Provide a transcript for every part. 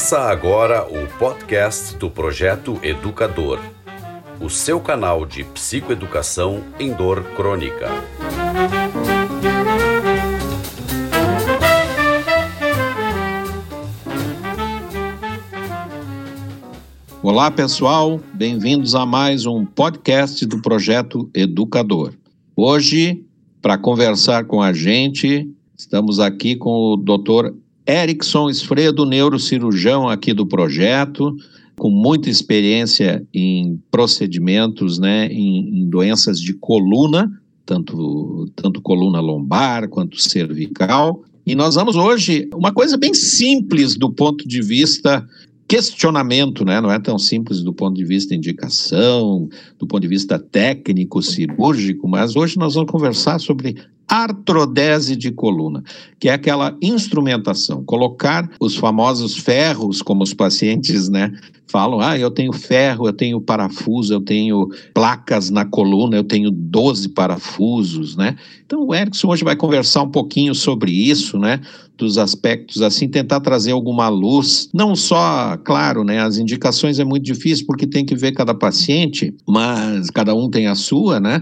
Começa agora o podcast do Projeto Educador, o seu canal de psicoeducação em dor crônica. Olá, pessoal, bem-vindos a mais um podcast do Projeto Educador. Hoje, para conversar com a gente, estamos aqui com o Dr. Erickson Esfredo, neurocirurgião aqui do projeto, com muita experiência em procedimentos, né, em, em doenças de coluna, tanto, tanto coluna lombar quanto cervical. E nós vamos hoje, uma coisa bem simples do ponto de vista questionamento, né? não é tão simples do ponto de vista indicação, do ponto de vista técnico, cirúrgico, mas hoje nós vamos conversar sobre artrodese de coluna, que é aquela instrumentação, colocar os famosos ferros, como os pacientes né, falam, ah, eu tenho ferro, eu tenho parafuso, eu tenho placas na coluna, eu tenho 12 parafusos, né? Então o Erickson hoje vai conversar um pouquinho sobre isso, né? Dos aspectos assim, tentar trazer alguma luz, não só, claro, né? As indicações é muito difícil porque tem que ver cada paciente, mas cada um tem a sua, né?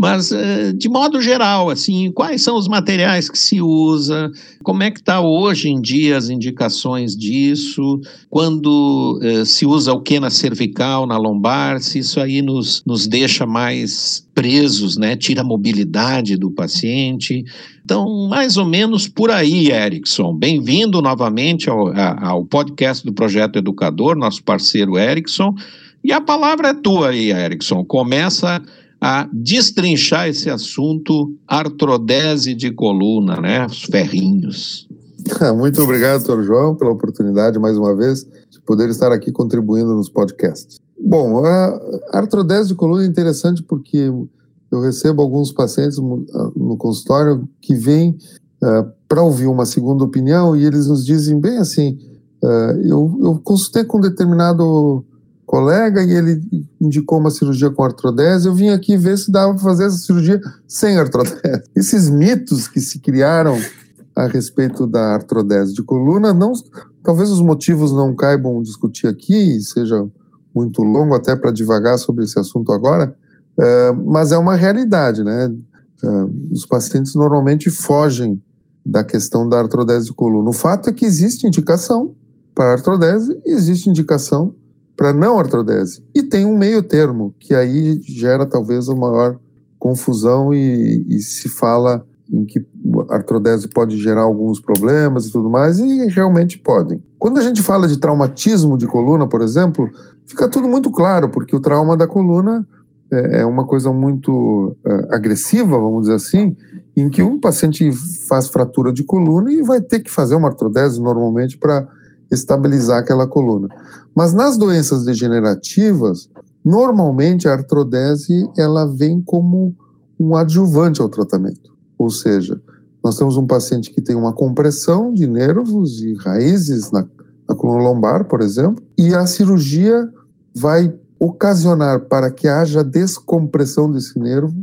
Mas, eh, de modo geral, assim, quais são os materiais que se usa? Como é que está hoje em dia as indicações disso? Quando eh, se usa o que na cervical, na lombar? Se isso aí nos, nos deixa mais presos, né? Tira a mobilidade do paciente. Então, mais ou menos por aí, Erickson. Bem-vindo novamente ao, ao podcast do Projeto Educador, nosso parceiro Erickson. E a palavra é tua aí, Erickson. Começa a destrinchar esse assunto artrodese de coluna, né? Os ferrinhos. Muito obrigado, doutor João, pela oportunidade, mais uma vez, de poder estar aqui contribuindo nos podcasts. Bom, a artrodese de coluna é interessante porque eu recebo alguns pacientes no consultório que vêm uh, para ouvir uma segunda opinião e eles nos dizem bem assim: uh, eu, eu consultei com um determinado colega e ele indicou uma cirurgia com artrodese. Eu vim aqui ver se dava para fazer essa cirurgia sem artrodese. Esses mitos que se criaram a respeito da artrodese de coluna, não, talvez os motivos não caibam discutir aqui, seja muito longo até para devagar sobre esse assunto agora, é, mas é uma realidade, né? É, os pacientes normalmente fogem da questão da artrodese de coluna. O fato é que existe indicação para artrodese e existe indicação para não artrodese. E tem um meio termo, que aí gera talvez a maior confusão e, e se fala em que artrodese pode gerar alguns problemas e tudo mais, e realmente podem. Quando a gente fala de traumatismo de coluna, por exemplo, fica tudo muito claro, porque o trauma da coluna é, é uma coisa muito é, agressiva, vamos dizer assim, em que um paciente faz fratura de coluna e vai ter que fazer uma artrodese normalmente para estabilizar aquela coluna. Mas nas doenças degenerativas, normalmente a artrodese ela vem como um adjuvante ao tratamento. Ou seja, nós temos um paciente que tem uma compressão de nervos e raízes na, na coluna lombar, por exemplo, e a cirurgia vai ocasionar para que haja descompressão desse nervo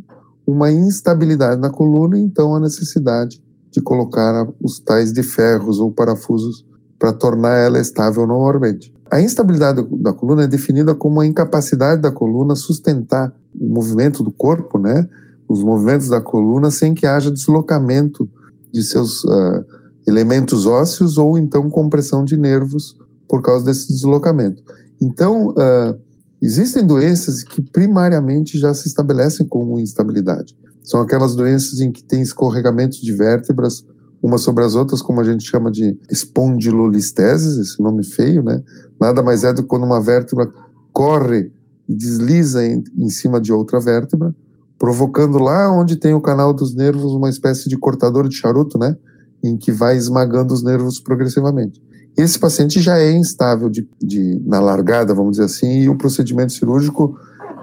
uma instabilidade na coluna, então a necessidade de colocar os tais de ferros ou parafusos para tornar ela estável normalmente. A instabilidade da coluna é definida como a incapacidade da coluna sustentar o movimento do corpo, né? Os movimentos da coluna sem que haja deslocamento de seus uh, elementos ósseos ou então compressão de nervos por causa desse deslocamento. Então, uh, existem doenças que primariamente já se estabelecem como instabilidade. São aquelas doenças em que tem escorregamentos de vértebras umas sobre as outras, como a gente chama de espondilolistese, esse nome feio, né? Nada mais é do que quando uma vértebra corre e desliza em, em cima de outra vértebra, provocando lá onde tem o canal dos nervos uma espécie de cortador de charuto, né? Em que vai esmagando os nervos progressivamente. Esse paciente já é instável de, de na largada, vamos dizer assim, e o procedimento cirúrgico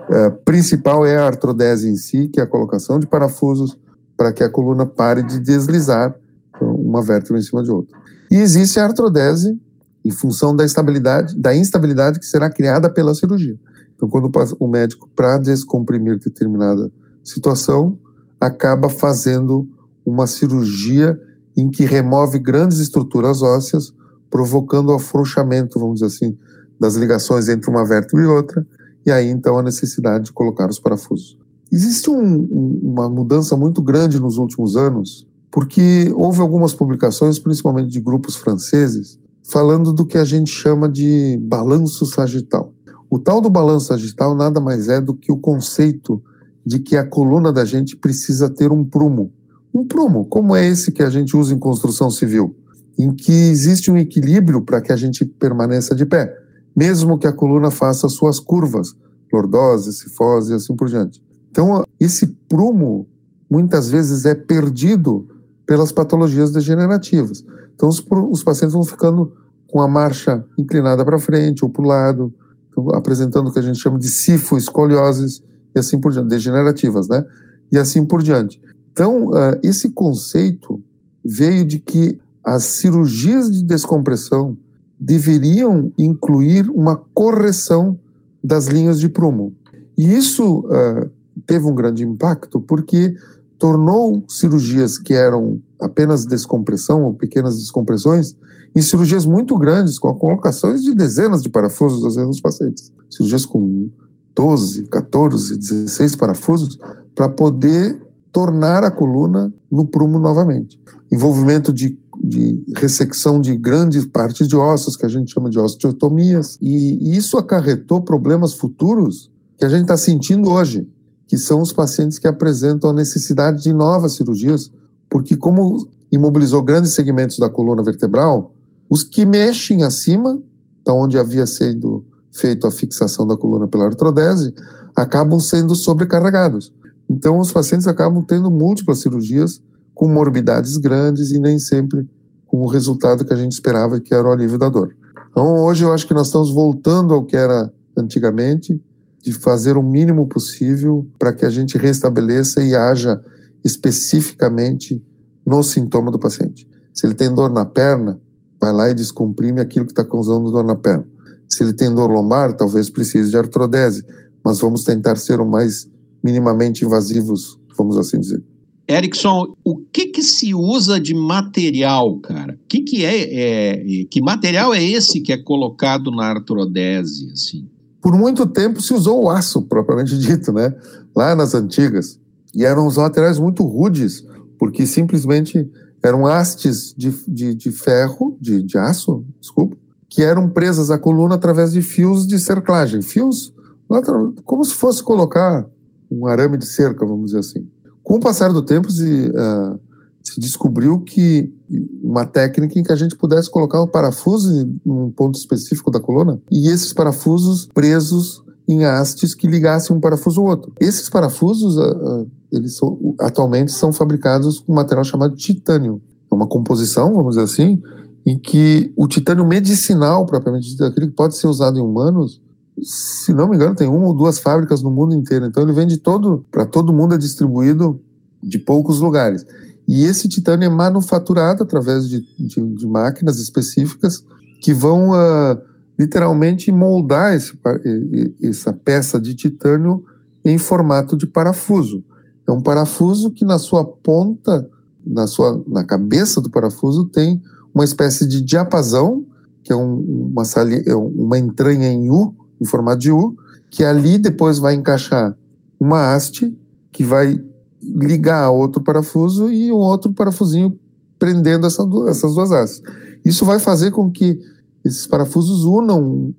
é, principal é a artrodese em si, que é a colocação de parafusos para que a coluna pare de deslizar uma vértebra em cima de outra. E existe a artrodese em função da estabilidade, da instabilidade que será criada pela cirurgia. Então, quando o médico, para descomprimir determinada situação, acaba fazendo uma cirurgia em que remove grandes estruturas ósseas, provocando o afrouxamento, vamos dizer assim, das ligações entre uma vértebra e outra, e aí então a necessidade de colocar os parafusos. Existe um, um, uma mudança muito grande nos últimos anos, porque houve algumas publicações, principalmente de grupos franceses, falando do que a gente chama de balanço sagital. O tal do balanço sagital nada mais é do que o conceito de que a coluna da gente precisa ter um prumo. Um prumo, como é esse que a gente usa em construção civil, em que existe um equilíbrio para que a gente permaneça de pé, mesmo que a coluna faça suas curvas, lordose, cifose e assim por diante. Então, esse prumo muitas vezes é perdido pelas patologias degenerativas. Então, os, os pacientes vão ficando com a marcha inclinada para frente ou para o lado, apresentando o que a gente chama de sifo, escolioses e assim por diante, degenerativas, né? E assim por diante. Então, uh, esse conceito veio de que as cirurgias de descompressão deveriam incluir uma correção das linhas de prumo. E isso uh, teve um grande impacto porque tornou cirurgias que eram apenas descompressão ou pequenas descompressões em cirurgias muito grandes, com colocações de dezenas de parafusos às vezes nos pacientes. Cirurgias com 12, 14, 16 parafusos para poder tornar a coluna no prumo novamente. Envolvimento de, de ressecção de grandes partes de ossos, que a gente chama de osteotomias, e, e isso acarretou problemas futuros que a gente está sentindo hoje, que são os pacientes que apresentam a necessidade de novas cirurgias, porque como imobilizou grandes segmentos da coluna vertebral, os que mexem acima, da onde havia sido feito a fixação da coluna pela artrodese, acabam sendo sobrecarregados. Então, os pacientes acabam tendo múltiplas cirurgias com morbidades grandes e nem sempre com o resultado que a gente esperava, que era o alívio da dor. Então, hoje eu acho que nós estamos voltando ao que era antigamente, de fazer o mínimo possível para que a gente restabeleça e haja especificamente no sintoma do paciente. Se ele tem dor na perna, vai lá e descomprime aquilo que está causando dor na perna. Se ele tem dor lombar, talvez precise de artrodese, mas vamos tentar ser o mais minimamente invasivos, vamos assim dizer. Erickson, o que que se usa de material, cara? Que que é, é, que material é esse que é colocado na artrodese, assim? Por muito tempo se usou o aço, propriamente dito, né? Lá nas antigas. E eram os materiais muito rudes, porque simplesmente eram hastes de, de, de ferro, de, de aço, desculpa, que eram presas à coluna através de fios de cerclagem. Fios, como se fosse colocar um arame de cerca, vamos dizer assim. Com o passar do tempo, se, uh, se descobriu que uma técnica em que a gente pudesse colocar o parafuso em um ponto específico da coluna e esses parafusos presos em hastes que ligassem um parafuso ao outro. Esses parafusos, uh, uh, eles são, atualmente são fabricados com um material chamado titânio. É uma composição, vamos dizer assim, em que o titânio medicinal, propriamente dito, aquele que pode ser usado em humanos, se não me engano, tem uma ou duas fábricas no mundo inteiro. Então ele vende todo, para todo mundo é distribuído de poucos lugares. E esse titânio é manufaturado através de, de, de máquinas específicas que vão uh, literalmente moldar esse, essa peça de titânio em formato de parafuso. É um parafuso que na sua ponta, na sua na cabeça do parafuso tem uma espécie de diapasão, que é um, uma, é uma entranha em U, em formato de U, que ali depois vai encaixar uma haste que vai ligar outro parafuso e um outro parafusinho prendendo essa, essas duas hastes. Isso vai fazer com que esses parafusos unam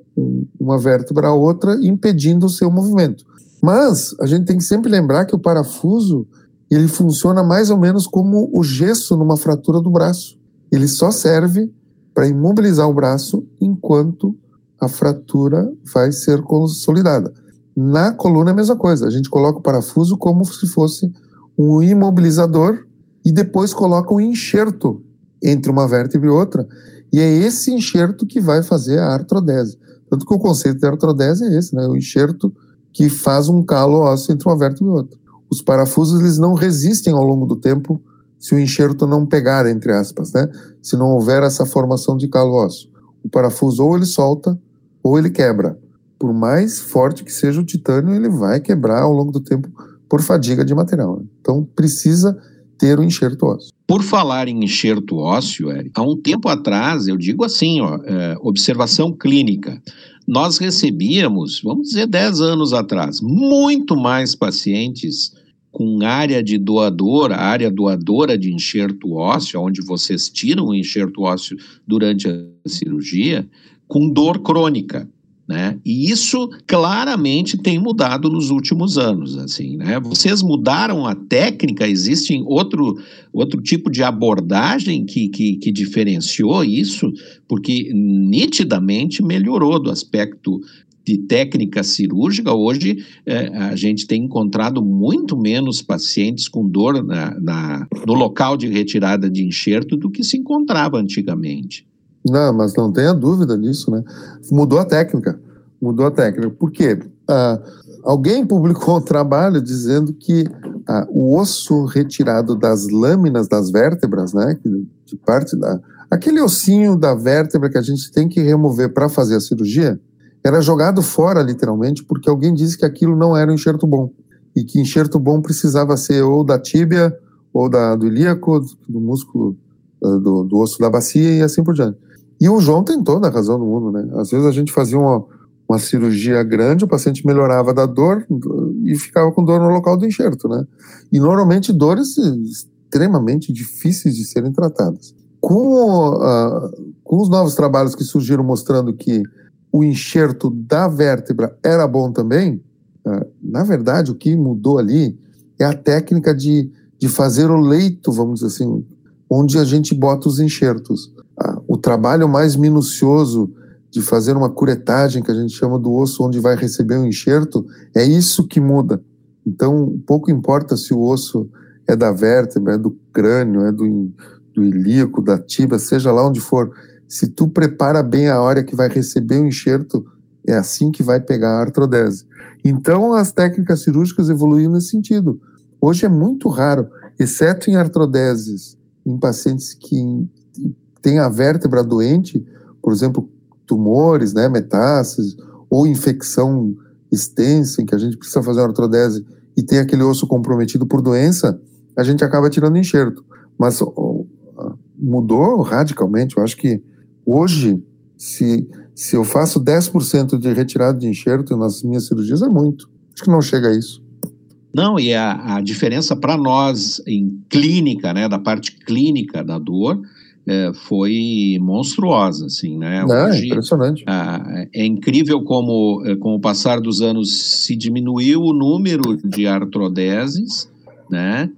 uma vértebra à outra, impedindo o seu movimento. Mas a gente tem que sempre lembrar que o parafuso ele funciona mais ou menos como o gesso numa fratura do braço ele só serve para imobilizar o braço enquanto a fratura vai ser consolidada. Na coluna é a mesma coisa, a gente coloca o parafuso como se fosse um imobilizador e depois coloca um enxerto entre uma vértebra e outra, e é esse enxerto que vai fazer a artrodese. Tanto que o conceito de artrodese é esse, né? o enxerto que faz um calo ósseo entre uma vértebra e outra. Os parafusos eles não resistem ao longo do tempo se o enxerto não pegar, entre aspas, né? Se não houver essa formação de calo ósseo. O parafuso ou ele solta ou ele quebra. Por mais forte que seja o titânio, ele vai quebrar ao longo do tempo por fadiga de material. Então precisa ter o enxerto ósseo. Por falar em enxerto ósseo, Eric, há um tempo atrás, eu digo assim, ó, é, observação clínica, nós recebíamos, vamos dizer, 10 anos atrás, muito mais pacientes com área de doador, área doadora de enxerto ósseo, onde vocês tiram o enxerto ósseo durante a cirurgia, com dor crônica. Né? E isso claramente tem mudado nos últimos anos, assim, né? Vocês mudaram a técnica, existe outro, outro tipo de abordagem que, que, que diferenciou isso, porque nitidamente melhorou do aspecto de técnica cirúrgica, hoje é, a gente tem encontrado muito menos pacientes com dor na, na, no local de retirada de enxerto do que se encontrava antigamente. Não, mas não tenha dúvida nisso, né? Mudou a técnica. Mudou a técnica. Por quê? Ah, alguém publicou um trabalho dizendo que ah, o osso retirado das lâminas das vértebras, né? De parte da. Aquele ossinho da vértebra que a gente tem que remover para fazer a cirurgia, era jogado fora, literalmente, porque alguém disse que aquilo não era um enxerto bom. E que enxerto bom precisava ser ou da tíbia, ou da, do ilíaco, do músculo, ah, do, do osso da bacia e assim por diante. E o João tem toda a razão do mundo, né? Às vezes a gente fazia uma, uma cirurgia grande, o paciente melhorava da dor e ficava com dor no local do enxerto, né? E normalmente dores extremamente difíceis de serem tratadas. Com, uh, com os novos trabalhos que surgiram mostrando que o enxerto da vértebra era bom também, uh, na verdade o que mudou ali é a técnica de, de fazer o leito, vamos dizer assim, onde a gente bota os enxertos o trabalho mais minucioso de fazer uma curetagem, que a gente chama do osso onde vai receber o enxerto, é isso que muda. Então, pouco importa se o osso é da vértebra, é do crânio, é do, do ilíaco, da tíbia, seja lá onde for. Se tu prepara bem a hora que vai receber o enxerto, é assim que vai pegar a artrodese. Então, as técnicas cirúrgicas evoluíram nesse sentido. Hoje é muito raro, exceto em artrodeses, em pacientes que tem a vértebra doente, por exemplo, tumores, né, metástases, ou infecção extensa, em que a gente precisa fazer uma artrodese e tem aquele osso comprometido por doença, a gente acaba tirando enxerto. Mas mudou radicalmente. Eu acho que hoje, se, se eu faço 10% de retirada de enxerto nas minhas cirurgias, é muito. Acho que não chega a isso. Não, e a, a diferença para nós em clínica, né, da parte clínica da dor, é, foi monstruosa, assim, né? Não, é Hoje, é impressionante. Ah, é incrível como, é, com o passar dos anos, se diminuiu o número de artrodeses, né?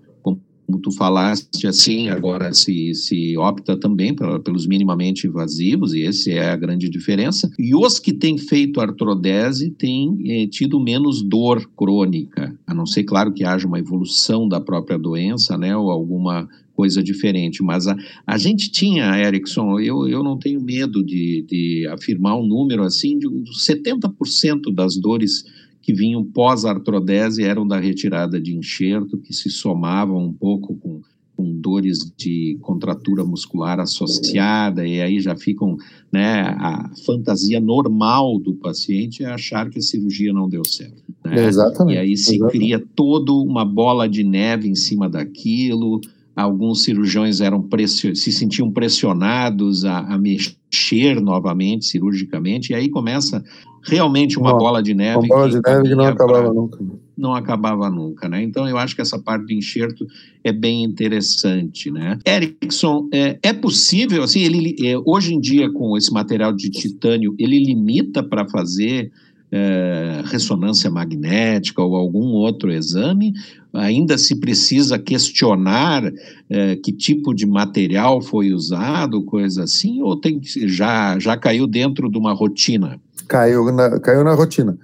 Como, tu falaste, assim, agora se, se opta também pra, pelos minimamente invasivos, e essa é a grande diferença. E os que têm feito artrodese têm é, tido menos dor crônica, a não ser, claro, que haja uma evolução da própria doença, né? Ou alguma coisa diferente. Mas a, a gente tinha, Erickson, eu, eu não tenho medo de, de afirmar um número assim, de uns 70% das dores que vinham pós-artrodese eram da retirada de enxerto, que se somavam um pouco com, com dores de contratura muscular associada, e aí já ficam, né, a fantasia normal do paciente é achar que a cirurgia não deu certo. Né? Exatamente. E aí se exatamente. cria toda uma bola de neve em cima daquilo, alguns cirurgiões eram se sentiam pressionados a, a, mexer novamente cirurgicamente, e aí começa realmente uma, uma bola de neve. Uma bola de neve que não acabava pra, nunca. Não acabava nunca, né? Então eu acho que essa parte do enxerto é bem interessante, né? Erickson, é, é possível, assim, ele, é, hoje em dia com esse material de titânio, ele limita para fazer é, ressonância magnética ou algum outro exame, ainda se precisa questionar é, que tipo de material foi usado, coisa assim, ou tem, já, já caiu dentro de uma rotina? Caiu na, caiu na rotina.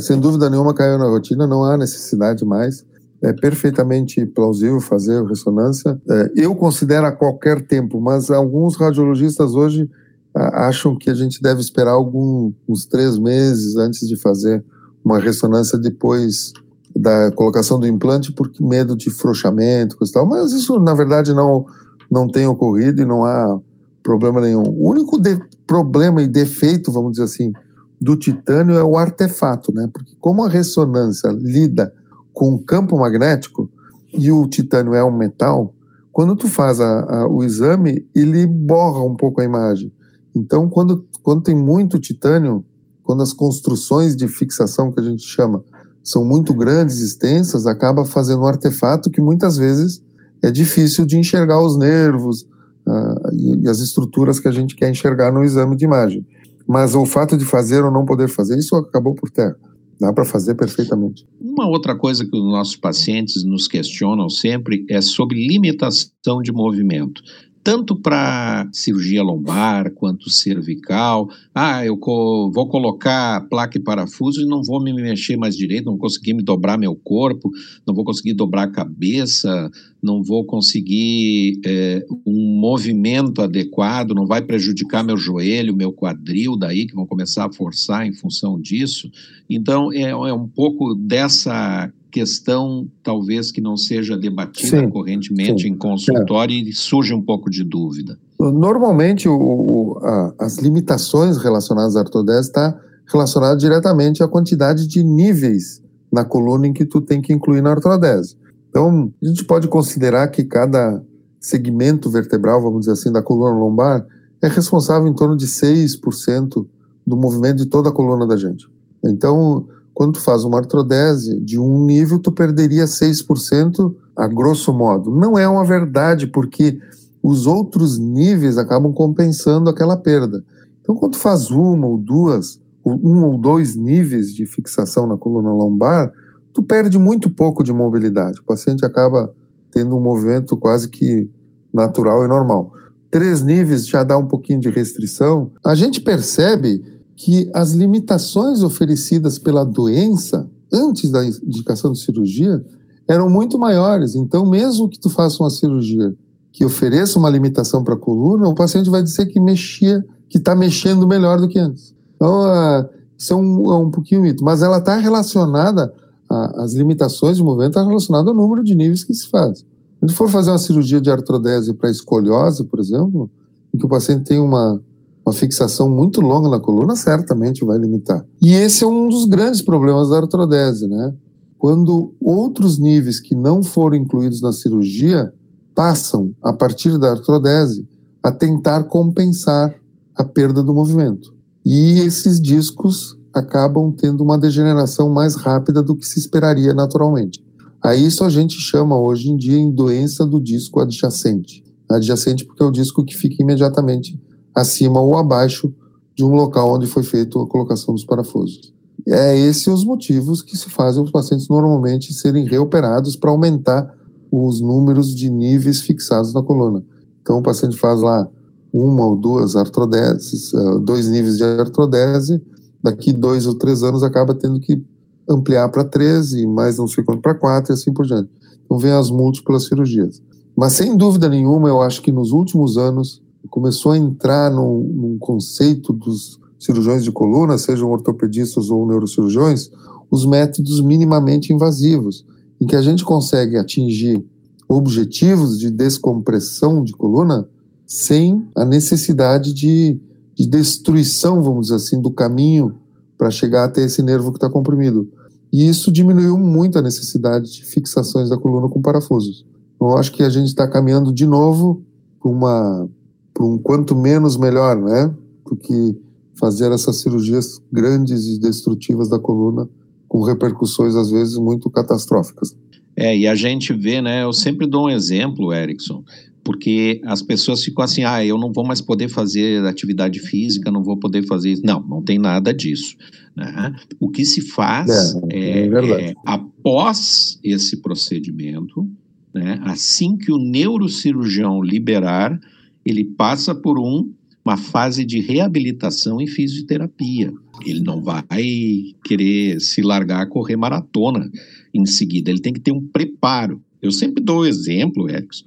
Sem dúvida nenhuma, caiu na rotina, não há necessidade mais. É perfeitamente plausível fazer ressonância. É, eu considero a qualquer tempo, mas alguns radiologistas hoje acham que a gente deve esperar alguns uns três meses antes de fazer uma ressonância depois da colocação do implante por medo de frouxamento, coisa tal. Mas isso, na verdade, não, não tem ocorrido e não há problema nenhum. O único problema e defeito, vamos dizer assim, do titânio é o artefato, né? Porque como a ressonância lida com o campo magnético e o titânio é um metal, quando tu faz a, a, o exame, ele borra um pouco a imagem. Então, quando, quando tem muito titânio, quando as construções de fixação, que a gente chama, são muito grandes, extensas, acaba fazendo um artefato que muitas vezes é difícil de enxergar os nervos uh, e, e, as estruturas que a gente quer enxergar no exame de imagem. Mas o fato de fazer ou não poder fazer, isso acabou por terra. Dá para fazer perfeitamente. Uma outra coisa que os nossos pacientes nos questionam sempre é sobre limitação de movimento tanto para cirurgia lombar quanto cervical. Ah, eu co vou colocar placa e parafuso e não vou me mexer mais direito, não vou conseguir me dobrar meu corpo, não vou conseguir dobrar a cabeça, não vou conseguir é, um movimento adequado, não vai prejudicar meu joelho, meu quadril, daí que vão começar a forçar em função disso. Então, é, é um pouco dessa questão, talvez, que não seja debatida sim, correntemente sim. em consultório é. e surge um pouco de dúvida. Normalmente, o, a, as limitações relacionadas à artrodese está relacionada diretamente à quantidade de níveis na coluna em que tu tem que incluir na artrodese. Então, a gente pode considerar que cada segmento vertebral, vamos dizer assim, da coluna lombar é responsável em torno de 6% do movimento de toda a coluna da gente. Então, quando tu faz uma artrodese de um nível, tu perderia 6% a grosso modo. Não é uma verdade, porque os outros níveis acabam compensando aquela perda. Então, quando tu faz uma ou duas, um ou dois níveis de fixação na coluna lombar, tu perde muito pouco de mobilidade. O paciente acaba tendo um movimento quase que natural e normal. Três níveis já dá um pouquinho de restrição. A gente percebe que as limitações oferecidas pela doença antes da indicação de cirurgia eram muito maiores. Então, mesmo que tu faça uma cirurgia que ofereça uma limitação para a coluna, o paciente vai dizer que mexia, que está mexendo melhor do que antes. Então, uh, isso é um, é um pouquinho mito, mas ela está relacionada, as limitações de movimento estão tá relacionadas ao número de níveis que se faz. Se for fazer uma cirurgia de artrodese para escoliose, por exemplo, em que o paciente tem uma uma fixação muito longa na coluna certamente vai limitar. E esse é um dos grandes problemas da artrodese, né? Quando outros níveis que não foram incluídos na cirurgia passam, a partir da artrodese, a tentar compensar a perda do movimento. E esses discos acabam tendo uma degeneração mais rápida do que se esperaria naturalmente. A isso a gente chama hoje em dia em doença do disco adjacente. Adjacente porque é o disco que fica imediatamente acima ou abaixo de um local onde foi feita a colocação dos parafusos. É esses os motivos que se fazem os pacientes normalmente serem reoperados para aumentar os números de níveis fixados na coluna. Então, o paciente faz lá uma ou duas artrodeses, eh, dois níveis de artrodese, daqui dois ou três anos acaba tendo que ampliar para três e mais não sei quanto para quatro e assim por diante. Então, vem as múltiplas cirurgias. Mas, sem dúvida nenhuma, eu acho que nos últimos anos começou a entrar num, num conceito dos cirurgiões de coluna, sejam ortopedistas ou neurocirurgiões, os métodos minimamente invasivos, em que a gente consegue atingir objetivos de descompressão de coluna sem a necessidade de, de destruição, vamos dizer assim, do caminho para chegar até esse nervo que está comprimido. E isso diminuiu muito a necessidade de fixações da coluna com parafusos. Então, eu acho que a gente está caminhando de novo para uma para um quanto menos melhor, né? Do que fazer essas cirurgias grandes e destrutivas da coluna com repercussões às vezes muito catastróficas. É, e a gente vê, né? Eu sempre dou um exemplo, Erickson, porque as pessoas ficam assim: ah, eu não vou mais poder fazer atividade física, não vou poder fazer isso. Não, não tem nada disso. Né? O que se faz é, é, é após esse procedimento, né, assim que o neurocirurgião liberar, ele passa por um, uma fase de reabilitação e fisioterapia. Ele não vai querer se largar a correr maratona em seguida, ele tem que ter um preparo. Eu sempre dou o exemplo, Erickson,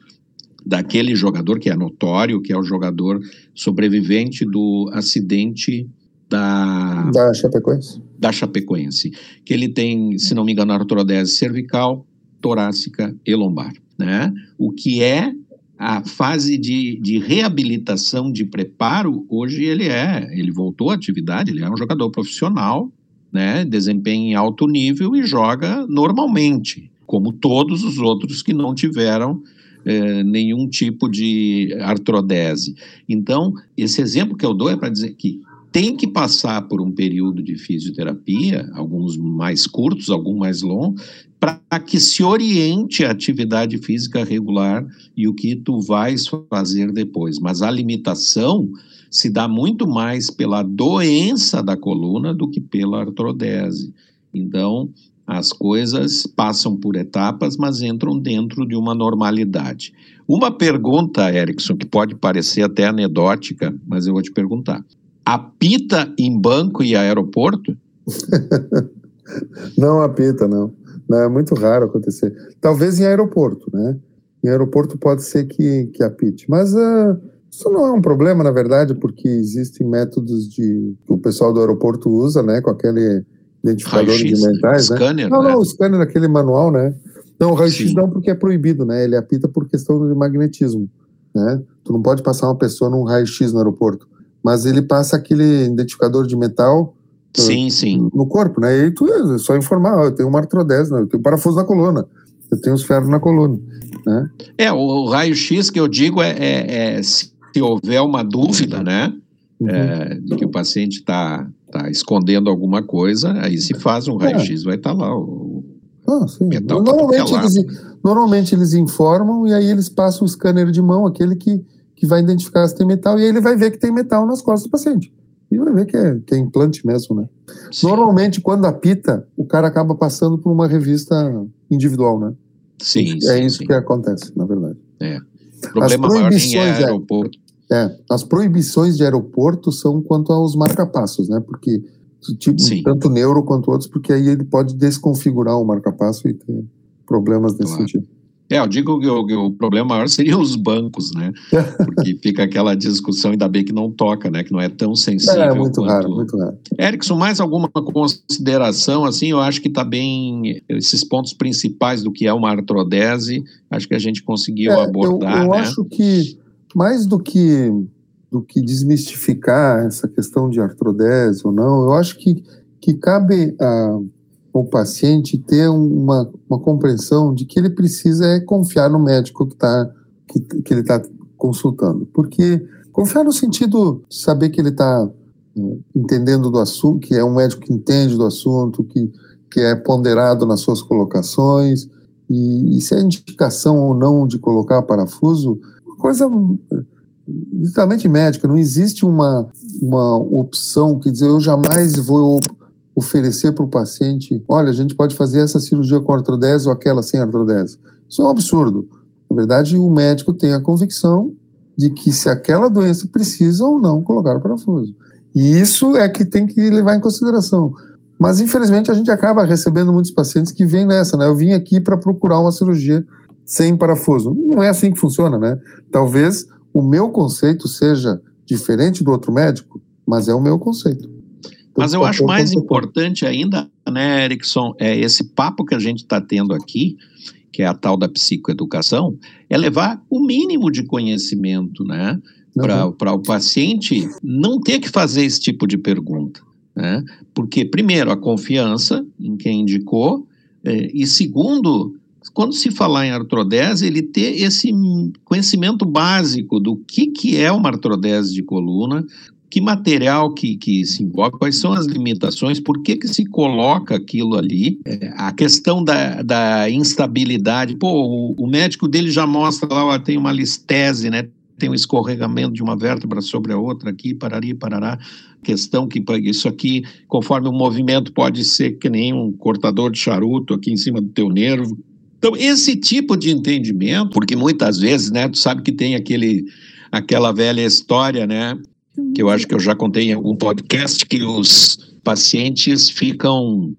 daquele jogador que é notório, que é o jogador sobrevivente do acidente da, da Chapecoense. Da Chapecoense, que ele tem, se não me engano, artrodese cervical, torácica e lombar, né? O que é a fase de, de reabilitação, de preparo, hoje ele é, ele voltou à atividade, ele é um jogador profissional, né, desempenha em alto nível e joga normalmente, como todos os outros que não tiveram é, nenhum tipo de artrodese. Então, esse exemplo que eu dou é para dizer que tem que passar por um período de fisioterapia, alguns mais curtos, alguns mais longos, para que se oriente a atividade física regular e o que tu vais fazer depois. Mas a limitação se dá muito mais pela doença da coluna do que pela artrodese. Então, as coisas passam por etapas, mas entram dentro de uma normalidade. Uma pergunta, Erickson, que pode parecer até anedótica, mas eu vou te perguntar. Apita em banco e aeroporto? não apita, não. Não. É muito raro acontecer. Talvez em aeroporto, né? Em aeroporto pode ser que, que apite. Mas uh, isso não é um problema, na verdade, porque existem métodos de que o pessoal do aeroporto usa, né? Com aquele identificador de mentais, né? Scanner, não, né? não, o scanner aquele manual, né? Não, o raio-x não porque é proibido, né? Ele apita por questão de magnetismo, né? Tu não pode passar uma pessoa num raio-x no aeroporto, mas ele passa aquele identificador de metal sim, sim. no corpo, né? E tu é só informar, ó, eu tenho uma artrodese, né? eu tenho parafuso na coluna, eu tenho os ferros na coluna, né? É, o, o raio-x que eu digo é, é, é, se houver uma dúvida, né? Uhum. É, de que o paciente está tá escondendo alguma coisa, aí se faz um é. raio-x, vai estar tá lá o ah, metal. Tá normalmente, eles, normalmente eles informam e aí eles passam o scanner de mão, aquele que, que vai identificar se tem metal, e aí ele vai ver que tem metal nas costas do paciente. E vai ver que é, que é implante mesmo, né? Sim. Normalmente, quando apita, o cara acaba passando por uma revista individual, né? Sim, É sim, isso sim. que acontece, na verdade. É. O problema maior nem é aeroporto. É, as proibições de aeroporto são quanto aos marcapassos, né? Porque tipo, tanto neuro quanto outros, porque aí ele pode desconfigurar o marcapasso e ter problemas nesse claro. sentido. É, eu digo que o, que o, problema maior seriam os bancos, né? Porque fica aquela discussão, ainda bem que não toca, né? Que não é tão sensível. É, muito quanto... raro, muito raro. Erickson, mais alguma consideração, assim, eu acho que está bem, esses pontos principais do que é uma artrodese, acho que a gente conseguiu é, abordar, Eu, eu né? acho que mais do que do que desmistificar essa questão de artrodese ou não, eu acho que, que cabe a, ao paciente ter uma, uma compreensão de que ele precisa é confiar no médico que, tá, que, que ele está consultando. Porque confiar no sentido de saber que ele está eh, entendendo do assunto, que é um médico que entende do assunto, que, que é ponderado nas suas colocações, e, e se é indicação ou não de colocar parafuso, coisa literalmente médica, não existe uma, uma opção que dizer eu jamais vou oferecer para o paciente, olha, a gente pode fazer essa cirurgia com artrodese ou aquela sem artrodese. Isso é um absurdo. Na verdade, o médico tem a convicção de que se aquela doença precisa ou não colocar o parafuso. E isso é que tem que levar em consideração. Mas, infelizmente, a gente acaba recebendo muitos pacientes que vêm nessa, né? Eu vim aqui para procurar uma cirurgia sem parafuso. Não é assim que funciona, né? Talvez o meu conceito seja diferente do outro médico, mas é o meu conceito. Então, mas eu acho mais importante ainda, né, Erickson, é esse papo que a gente está tendo aqui, que é a tal da psicoeducação, é levar o mínimo de conhecimento, né? Uhum. Para o paciente não ter que fazer esse tipo de pergunta. Né? Porque, primeiro, a confiança em quem indicou, eh, e segundo, quando se falar em artrodese, ele ter esse conhecimento básico do que, que é uma artrodese de coluna, que material que, que se envolve, quais são as limitações, por que, que se coloca aquilo ali, é, a questão da, da instabilidade. Pô, o, o, médico dele já mostra lá, ó, tem uma listese, né? Tem um escorregamento de uma vértebra sobre a outra aqui, parari, parará. Questão que isso aqui, conforme o movimento, pode ser que nem um cortador de charuto aqui em cima do teu nervo, então, esse tipo de entendimento, porque muitas vezes, né, tu sabe que tem aquele, aquela velha história, né, que eu acho que eu já contei em algum podcast, que os pacientes ficam,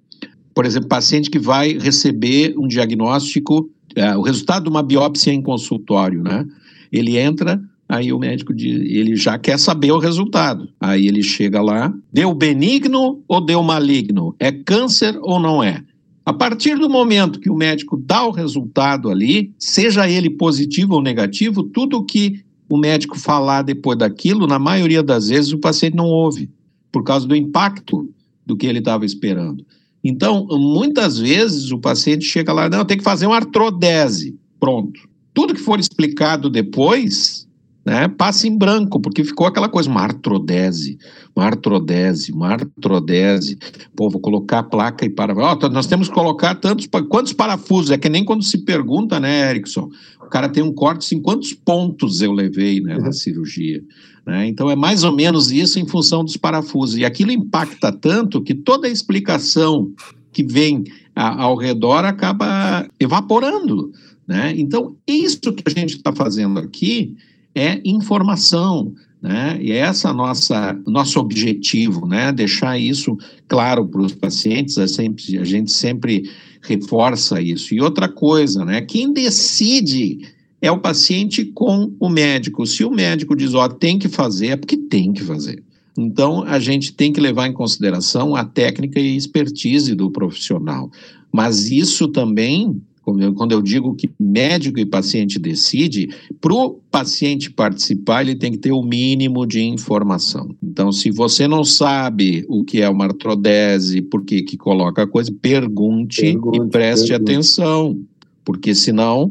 por exemplo, paciente que vai receber um diagnóstico, é, o resultado de uma biópsia em consultório, né, ele entra, aí o médico diz, ele já quer saber o resultado. Aí ele chega lá, deu benigno ou deu maligno? É câncer ou não é? A partir do momento que o médico dá o resultado ali, seja ele positivo ou negativo, tudo que o médico falar depois daquilo, na maioria das vezes o paciente não ouve, por causa do impacto do que ele estava esperando. Então, muitas vezes o paciente chega lá, não, tem que fazer uma artrodese. Pronto. tudo que for explicado depois né, passa em branco, porque ficou aquela coisa, uma artrodese, uma artrodese, uma artrodese. Pô, vou colocar a placa e para. Oh, nós temos que colocar tantos. Quantos parafusos? É que nem quando se pergunta, né, Erickson? O cara tem um corte, assim, quantos pontos eu levei né, na uhum. cirurgia? Né? Então é mais ou menos isso em função dos parafusos. E aquilo impacta tanto que toda a explicação que vem a, ao redor acaba evaporando. Né? Então, isso que a gente está fazendo aqui é informação, né? E essa nossa nosso objetivo, né? Deixar isso claro para os pacientes, é sempre, a gente sempre reforça isso. E outra coisa, né? Quem decide é o paciente com o médico. Se o médico diz, ó, tem que fazer, é porque tem que fazer. Então, a gente tem que levar em consideração a técnica e expertise do profissional. Mas isso também quando eu digo que médico e paciente decide, para o paciente participar, ele tem que ter o mínimo de informação. Então, se você não sabe o que é uma artrodese, por que, que coloca a coisa, pergunte, pergunte e preste pergunte. atenção, porque senão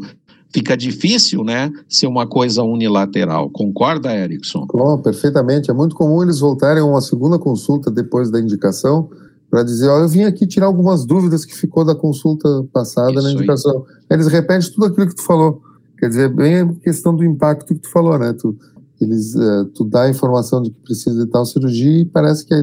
fica difícil, né, ser uma coisa unilateral. Concorda, Erickson? Oh, perfeitamente. É muito comum eles voltarem a uma segunda consulta depois da indicação para dizer, ó, eu vim aqui tirar algumas dúvidas que ficou da consulta passada Isso na indicação. Aí. Eles repetem tudo aquilo que tu falou. Quer dizer, bem a questão do impacto que tu falou, né? Tu, eles, uh, tu dá a informação de que precisa de tal cirurgia e parece que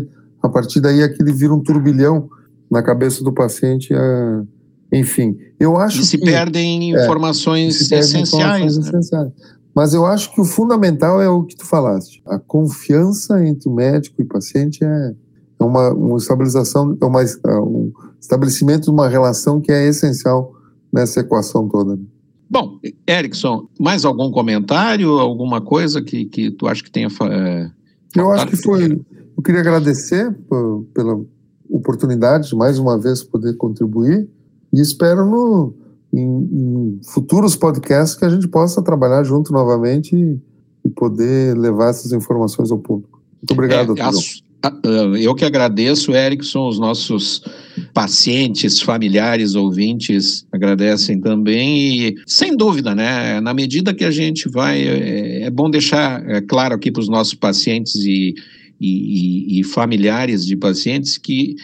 a partir daí aquele vira um turbilhão na cabeça do paciente. Uh, enfim, eu acho e se que, perdem é, informações se perdem essenciais. Informações né? essenciais. Mas eu acho que o fundamental é o que tu falaste. A confiança entre o médico e o paciente é, é uma, uma estabilização, é uma, é um estabelecimento de uma relação que é essencial nessa equação toda. Bom, Erickson, mais algum comentário, alguma coisa que, que tu acha que tenha. É, eu acho que foi. Eu queria agradecer por, pela oportunidade de mais uma vez poder contribuir e espero no, em, em, futuros podcasts que a gente possa trabalhar junto novamente e, e poder levar essas informações ao público. Muito obrigado, é, ah, eu que agradeço, Erickson, os nossos pacientes, familiares, ouvintes agradecem também e, sem dúvida, né, na medida que a gente vai, é, é bom deixar é, claro aqui para os nossos pacientes e, e, e familiares de pacientes que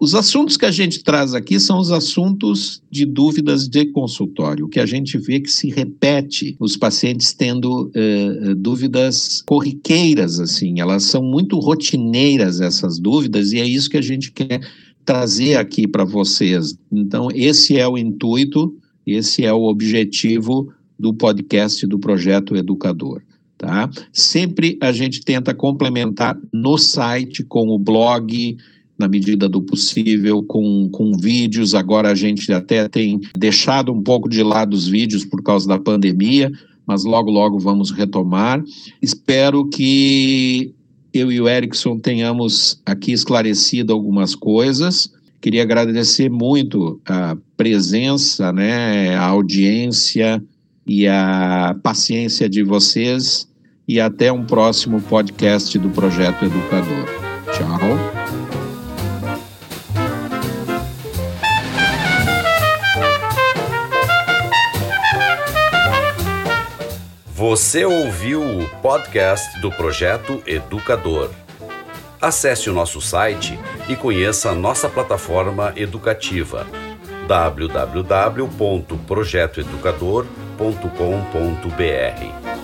os assuntos que a gente traz aqui são os assuntos de dúvidas de consultório, que a gente vê que se repete, os pacientes tendo uh, dúvidas corriqueiras, assim, elas são muito rotineiras essas dúvidas e é isso que a gente quer trazer aqui para vocês. Então, esse é o intuito, esse é o objetivo do podcast do Projeto Educador. Tá? Sempre a gente tenta complementar no site com o blog, na medida do possível, com, com vídeos. Agora a gente até tem deixado um pouco de lado os vídeos por causa da pandemia, mas logo, logo vamos retomar. Espero que eu e o Erickson tenhamos aqui esclarecido algumas coisas. Queria agradecer muito a presença, né, a audiência e a paciência de vocês e até um próximo podcast do Projeto Educador. Tchau. Você ouviu o podcast do Projeto Educador. Acesse o nosso site e conheça nossa plataforma educativa www.projetoeducador.com.br.